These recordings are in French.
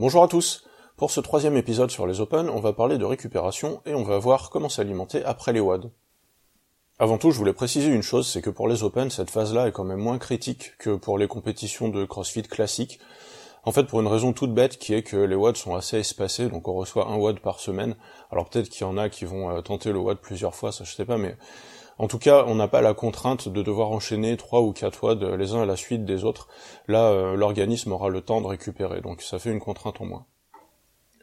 Bonjour à tous Pour ce troisième épisode sur les Open, on va parler de récupération et on va voir comment s'alimenter après les WAD. Avant tout, je voulais préciser une chose, c'est que pour les Open, cette phase-là est quand même moins critique que pour les compétitions de CrossFit classiques. En fait, pour une raison toute bête, qui est que les WAD sont assez espacés, donc on reçoit un WAD par semaine. Alors peut-être qu'il y en a qui vont euh, tenter le WAD plusieurs fois, ça je sais pas, mais en tout cas, on n'a pas la contrainte de devoir enchaîner trois ou quatre WAD les uns à la suite des autres. Là, euh, l'organisme aura le temps de récupérer, donc ça fait une contrainte en moins.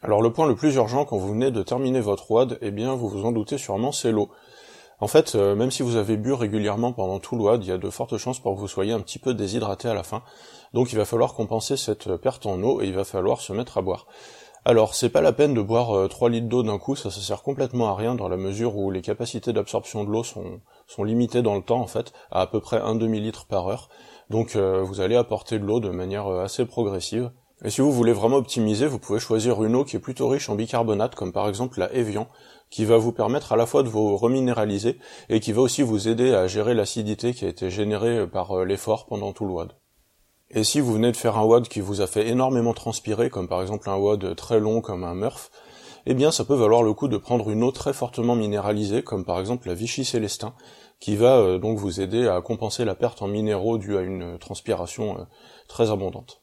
Alors le point le plus urgent quand vous venez de terminer votre WAD, eh bien vous vous en doutez sûrement, c'est l'eau. En fait, euh, même si vous avez bu régulièrement pendant tout le il y a de fortes chances pour que vous soyez un petit peu déshydraté à la fin. Donc il va falloir compenser cette perte en eau et il va falloir se mettre à boire. Alors, c'est pas la peine de boire 3 euh, litres d'eau d'un coup, ça, ça sert complètement à rien dans la mesure où les capacités d'absorption de l'eau sont, sont limitées dans le temps, en fait, à à peu près un demi-litre par heure. Donc, euh, vous allez apporter de l'eau de manière euh, assez progressive. Et si vous voulez vraiment optimiser, vous pouvez choisir une eau qui est plutôt riche en bicarbonate, comme par exemple la Evian, qui va vous permettre à la fois de vous reminéraliser et qui va aussi vous aider à gérer l'acidité qui a été générée par l'effort pendant tout le WAD. Et si vous venez de faire un WOD qui vous a fait énormément transpirer, comme par exemple un WOD très long comme un Murph, eh bien ça peut valoir le coup de prendre une eau très fortement minéralisée, comme par exemple la Vichy Célestin, qui va euh, donc vous aider à compenser la perte en minéraux due à une transpiration euh, très abondante.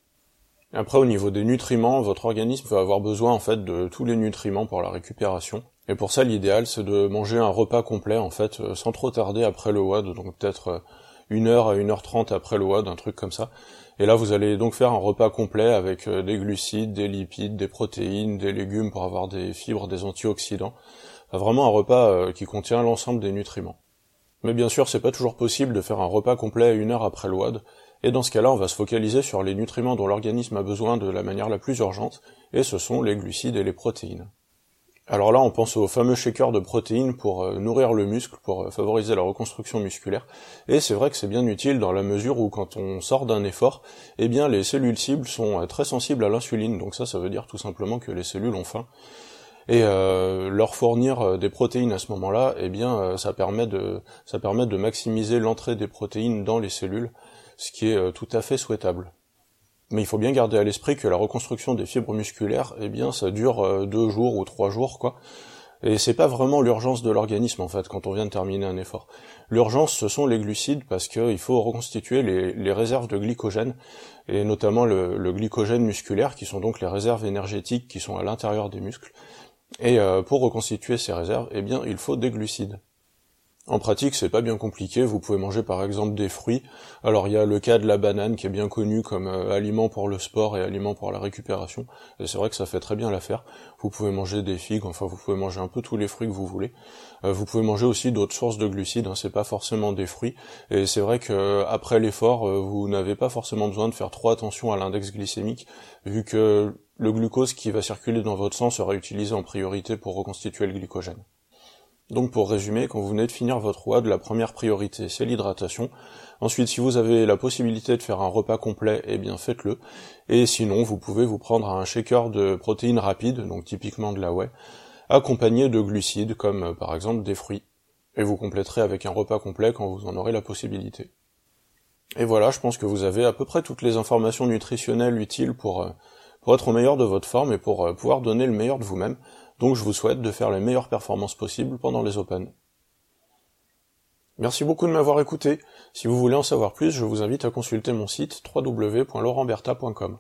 Après au niveau des nutriments, votre organisme va avoir besoin en fait de tous les nutriments pour la récupération. Et pour ça l'idéal c'est de manger un repas complet en fait euh, sans trop tarder après le WOD, donc peut-être une heure à une heure trente après le un truc comme ça, et là, vous allez donc faire un repas complet avec euh, des glucides, des lipides, des protéines, des légumes pour avoir des fibres, des antioxydants. vraiment un repas euh, qui contient l'ensemble des nutriments. Mais bien sûr, c'est pas toujours possible de faire un repas complet une heure après le et dans ce cas-là, on va se focaliser sur les nutriments dont l'organisme a besoin de la manière la plus urgente, et ce sont les glucides et les protéines. Alors là, on pense aux fameux shakers de protéines pour euh, nourrir le muscle, pour euh, favoriser la reconstruction musculaire. Et c'est vrai que c'est bien utile dans la mesure où quand on sort d'un effort, eh bien les cellules cibles sont euh, très sensibles à l'insuline. Donc ça, ça veut dire tout simplement que les cellules ont faim. Et leur fournir des protéines à ce moment-là, eh bien ça permet de ça permet de maximiser l'entrée des protéines dans les cellules, ce qui est tout à fait souhaitable. Mais il faut bien garder à l'esprit que la reconstruction des fibres musculaires, eh bien, ça dure euh, deux jours ou trois jours, quoi. Et c'est pas vraiment l'urgence de l'organisme, en fait, quand on vient de terminer un effort. L'urgence, ce sont les glucides, parce qu'il faut reconstituer les, réserves de glycogène, et notamment le, glycogène musculaire, qui sont donc les réserves énergétiques qui sont à l'intérieur des muscles. Et euh, pour reconstituer ces réserves, eh bien, il faut des glucides. En pratique, c'est pas bien compliqué. Vous pouvez manger par exemple des fruits. Alors il y a le cas de la banane qui est bien connu comme euh, aliment pour le sport et aliment pour la récupération. Et c'est vrai que ça fait très bien l'affaire. Vous pouvez manger des figues. Enfin, vous pouvez manger un peu tous les fruits que vous voulez. Euh, vous pouvez manger aussi d'autres sources de glucides. Hein, c'est pas forcément des fruits. Et c'est vrai que euh, après l'effort, vous n'avez pas forcément besoin de faire trop attention à l'index glycémique, vu que le glucose qui va circuler dans votre sang sera utilisé en priorité pour reconstituer le glycogène. Donc pour résumer, quand vous venez de finir votre WAD, la première priorité c'est l'hydratation. Ensuite, si vous avez la possibilité de faire un repas complet, eh bien faites-le. Et sinon, vous pouvez vous prendre un shaker de protéines rapides, donc typiquement de la whey, accompagné de glucides comme euh, par exemple des fruits. Et vous compléterez avec un repas complet quand vous en aurez la possibilité. Et voilà, je pense que vous avez à peu près toutes les informations nutritionnelles utiles pour, euh, être au meilleur de votre forme et pour euh, pouvoir donner le meilleur de vous-même. Donc je vous souhaite de faire les meilleures performances possibles pendant les Open. Merci beaucoup de m'avoir écouté. Si vous voulez en savoir plus, je vous invite à consulter mon site www.laurentberta.com.